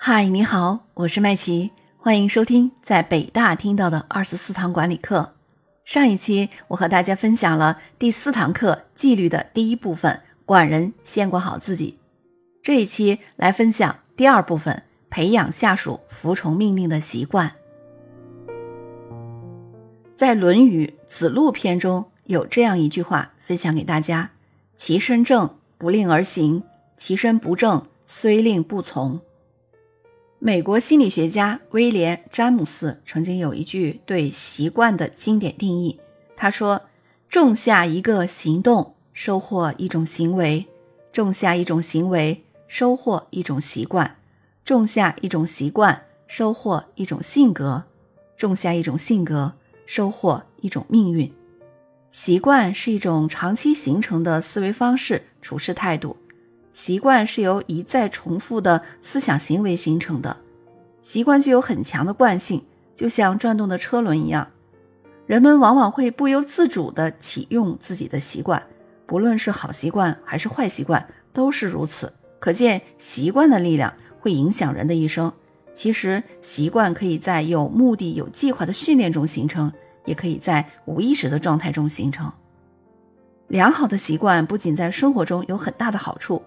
嗨，你好，我是麦琪，欢迎收听在北大听到的二十四堂管理课。上一期我和大家分享了第四堂课纪律的第一部分，管人先管好自己。这一期来分享第二部分，培养下属服从命令的习惯。在《论语·子路篇》中有这样一句话，分享给大家：其身正，不令而行；其身不正，虽令不从。美国心理学家威廉·詹姆斯曾经有一句对习惯的经典定义，他说：“种下一个行动，收获一种行为；种下一种行为，收获一种习惯；种下一种习惯，收获一种性格；种下一种性格，收获一种命运。习惯是一种长期形成的思维方式、处事态度。”习惯是由一再重复的思想行为形成的，习惯具有很强的惯性，就像转动的车轮一样。人们往往会不由自主地启用自己的习惯，不论是好习惯还是坏习惯，都是如此。可见习惯的力量会影响人的一生。其实，习惯可以在有目的、有计划的训练中形成，也可以在无意识的状态中形成。良好的习惯不仅在生活中有很大的好处。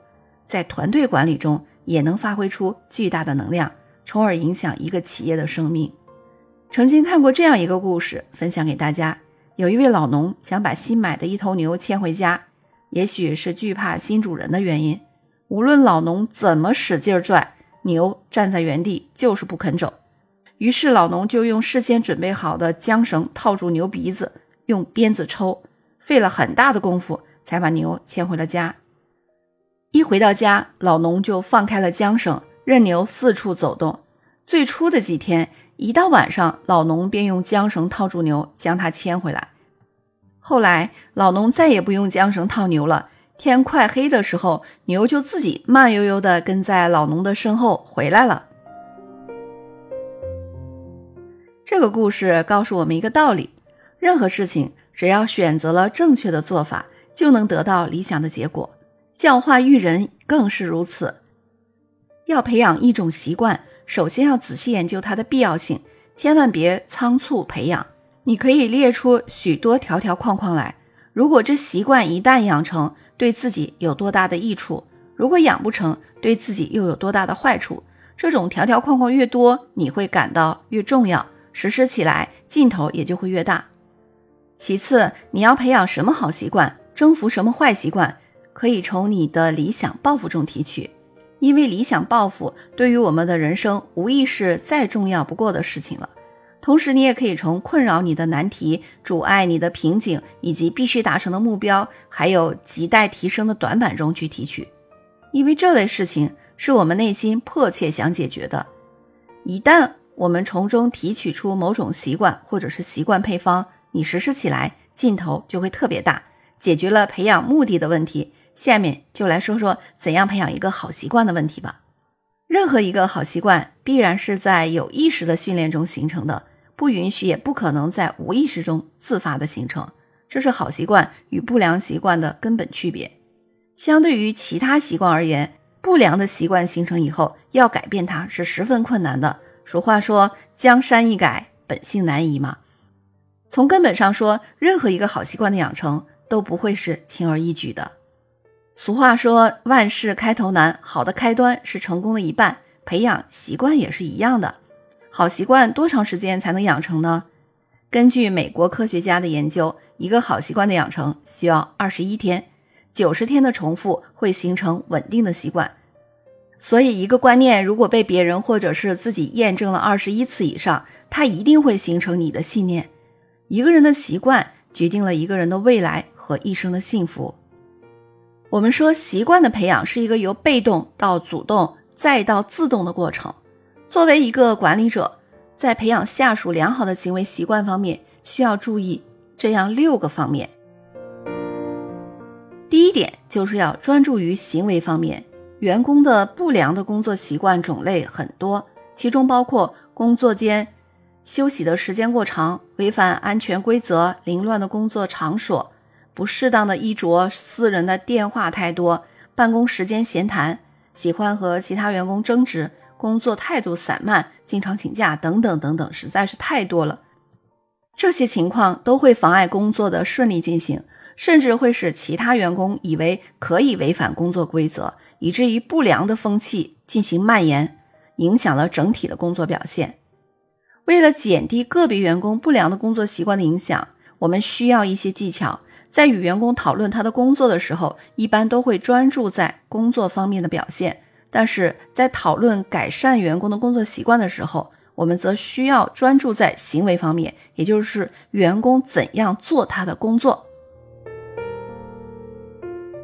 在团队管理中也能发挥出巨大的能量，从而影响一个企业的生命。曾经看过这样一个故事，分享给大家：有一位老农想把新买的一头牛牵回家，也许是惧怕新主人的原因，无论老农怎么使劲拽，牛站在原地就是不肯走。于是老农就用事先准备好的缰绳套住牛鼻子，用鞭子抽，费了很大的功夫才把牛牵回了家。一回到家，老农就放开了缰绳，任牛四处走动。最初的几天，一到晚上，老农便用缰绳套住牛，将它牵回来。后来，老农再也不用缰绳套牛了。天快黑的时候，牛就自己慢悠悠地跟在老农的身后回来了。这个故事告诉我们一个道理：任何事情，只要选择了正确的做法，就能得到理想的结果。教化育人更是如此。要培养一种习惯，首先要仔细研究它的必要性，千万别仓促培养。你可以列出许多条条框框来。如果这习惯一旦养成，对自己有多大的益处？如果养不成，对自己又有多大的坏处？这种条条框框越多，你会感到越重要，实施起来劲头也就会越大。其次，你要培养什么好习惯，征服什么坏习惯？可以从你的理想抱负中提取，因为理想抱负对于我们的人生无疑是再重要不过的事情了。同时，你也可以从困扰你的难题、阻碍你的瓶颈以及必须达成的目标，还有亟待提升的短板中去提取，因为这类事情是我们内心迫切想解决的。一旦我们从中提取出某种习惯或者是习惯配方，你实施起来劲头就会特别大，解决了培养目的的问题。下面就来说说怎样培养一个好习惯的问题吧。任何一个好习惯必然是在有意识的训练中形成的，不允许也不可能在无意识中自发的形成。这是好习惯与不良习惯的根本区别。相对于其他习惯而言，不良的习惯形成以后，要改变它是十分困难的。俗话说“江山易改，本性难移”嘛。从根本上说，任何一个好习惯的养成都不会是轻而易举的。俗话说：“万事开头难，好的开端是成功的一半。”培养习惯也是一样的。好习惯多长时间才能养成呢？根据美国科学家的研究，一个好习惯的养成需要二十一天，九十天的重复会形成稳定的习惯。所以，一个观念如果被别人或者是自己验证了二十一次以上，它一定会形成你的信念。一个人的习惯决定了一个人的未来和一生的幸福。我们说，习惯的培养是一个由被动到主动再到自动的过程。作为一个管理者，在培养下属良好的行为习惯方面，需要注意这样六个方面。第一点就是要专注于行为方面。员工的不良的工作习惯种类很多，其中包括工作间休息的时间过长、违反安全规则、凌乱的工作场所。不适当的衣着、私人的电话太多、办公时间闲谈、喜欢和其他员工争执、工作态度散漫、经常请假等等等等，实在是太多了。这些情况都会妨碍工作的顺利进行，甚至会使其他员工以为可以违反工作规则，以至于不良的风气进行蔓延，影响了整体的工作表现。为了减低个别员工不良的工作习惯的影响，我们需要一些技巧。在与员工讨论他的工作的时候，一般都会专注在工作方面的表现；但是在讨论改善员工的工作习惯的时候，我们则需要专注在行为方面，也就是员工怎样做他的工作。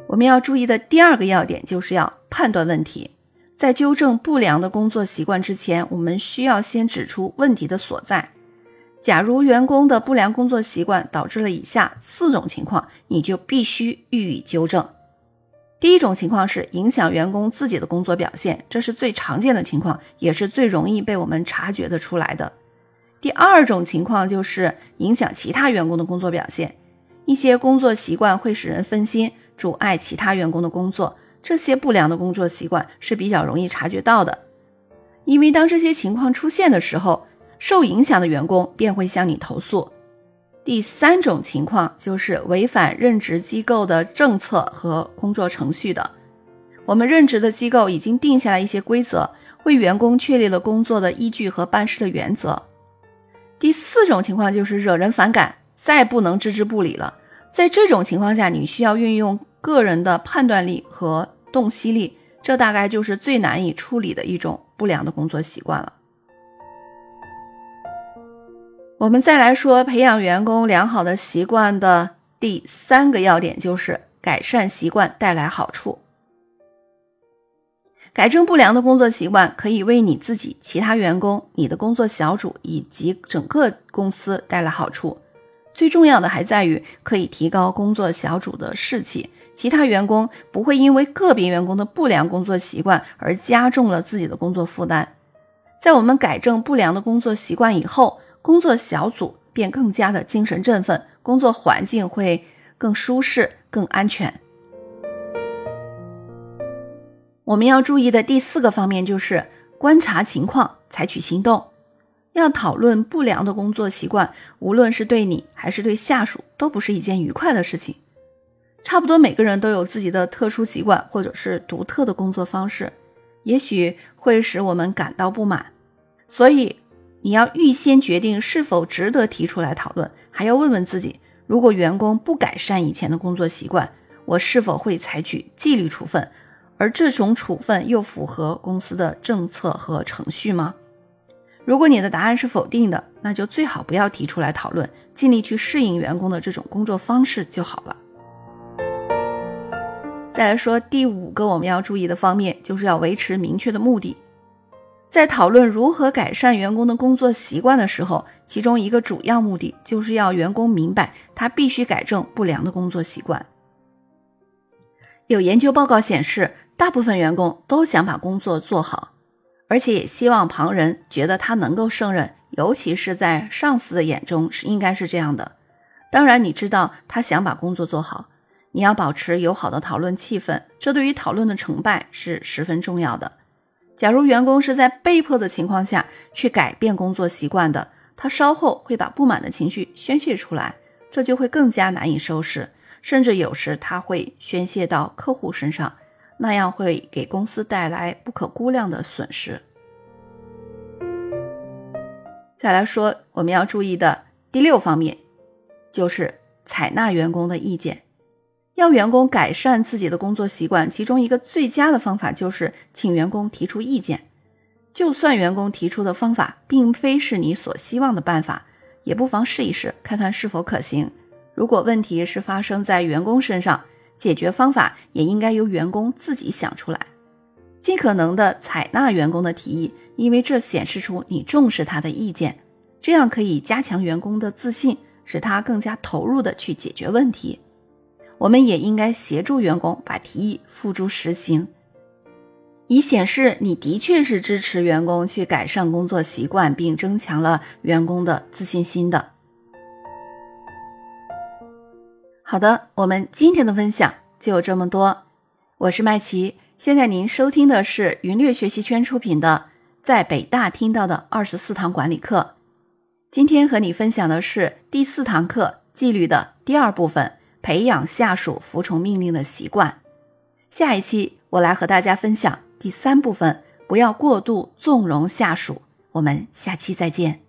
我们要注意的第二个要点就是要判断问题，在纠正不良的工作习惯之前，我们需要先指出问题的所在。假如员工的不良工作习惯导致了以下四种情况，你就必须予以纠正。第一种情况是影响员工自己的工作表现，这是最常见的情况，也是最容易被我们察觉的出来的。第二种情况就是影响其他员工的工作表现，一些工作习惯会使人分心，阻碍其他员工的工作，这些不良的工作习惯是比较容易察觉到的，因为当这些情况出现的时候。受影响的员工便会向你投诉。第三种情况就是违反任职机构的政策和工作程序的。我们任职的机构已经定下来一些规则，为员工确立了工作的依据和办事的原则。第四种情况就是惹人反感，再不能置之不理了。在这种情况下，你需要运用个人的判断力和洞悉力，这大概就是最难以处理的一种不良的工作习惯了。我们再来说培养员工良好的习惯的第三个要点，就是改善习惯带来好处。改正不良的工作习惯可以为你自己、其他员工、你的工作小组以及整个公司带来好处。最重要的还在于可以提高工作小组的士气，其他员工不会因为个别员工的不良工作习惯而加重了自己的工作负担。在我们改正不良的工作习惯以后，工作小组便更加的精神振奋，工作环境会更舒适、更安全。我们要注意的第四个方面就是观察情况，采取行动。要讨论不良的工作习惯，无论是对你还是对下属，都不是一件愉快的事情。差不多每个人都有自己的特殊习惯，或者是独特的工作方式，也许会使我们感到不满，所以。你要预先决定是否值得提出来讨论，还要问问自己：如果员工不改善以前的工作习惯，我是否会采取纪律处分？而这种处分又符合公司的政策和程序吗？如果你的答案是否定的，那就最好不要提出来讨论，尽力去适应员工的这种工作方式就好了。再来说第五个我们要注意的方面，就是要维持明确的目的。在讨论如何改善员工的工作习惯的时候，其中一个主要目的就是要员工明白他必须改正不良的工作习惯。有研究报告显示，大部分员工都想把工作做好，而且也希望旁人觉得他能够胜任，尤其是在上司的眼中是应该是这样的。当然，你知道他想把工作做好，你要保持友好的讨论气氛，这对于讨论的成败是十分重要的。假如员工是在被迫的情况下去改变工作习惯的，他稍后会把不满的情绪宣泄出来，这就会更加难以收拾，甚至有时他会宣泄到客户身上，那样会给公司带来不可估量的损失。再来说我们要注意的第六方面，就是采纳员工的意见。要员工改善自己的工作习惯，其中一个最佳的方法就是请员工提出意见。就算员工提出的方法并非是你所希望的办法，也不妨试一试，看看是否可行。如果问题是发生在员工身上，解决方法也应该由员工自己想出来，尽可能的采纳员工的提议，因为这显示出你重视他的意见，这样可以加强员工的自信，使他更加投入的去解决问题。我们也应该协助员工把提议付诸实行，以显示你的确是支持员工去改善工作习惯，并增强了员工的自信心的。好的，我们今天的分享就这么多。我是麦琪，现在您收听的是云略学习圈出品的《在北大听到的二十四堂管理课。今天和你分享的是第四堂课纪律的第二部分，培养下属服从命令的习惯。下一期我来和大家分享第三部分，不要过度纵容下属。我们下期再见。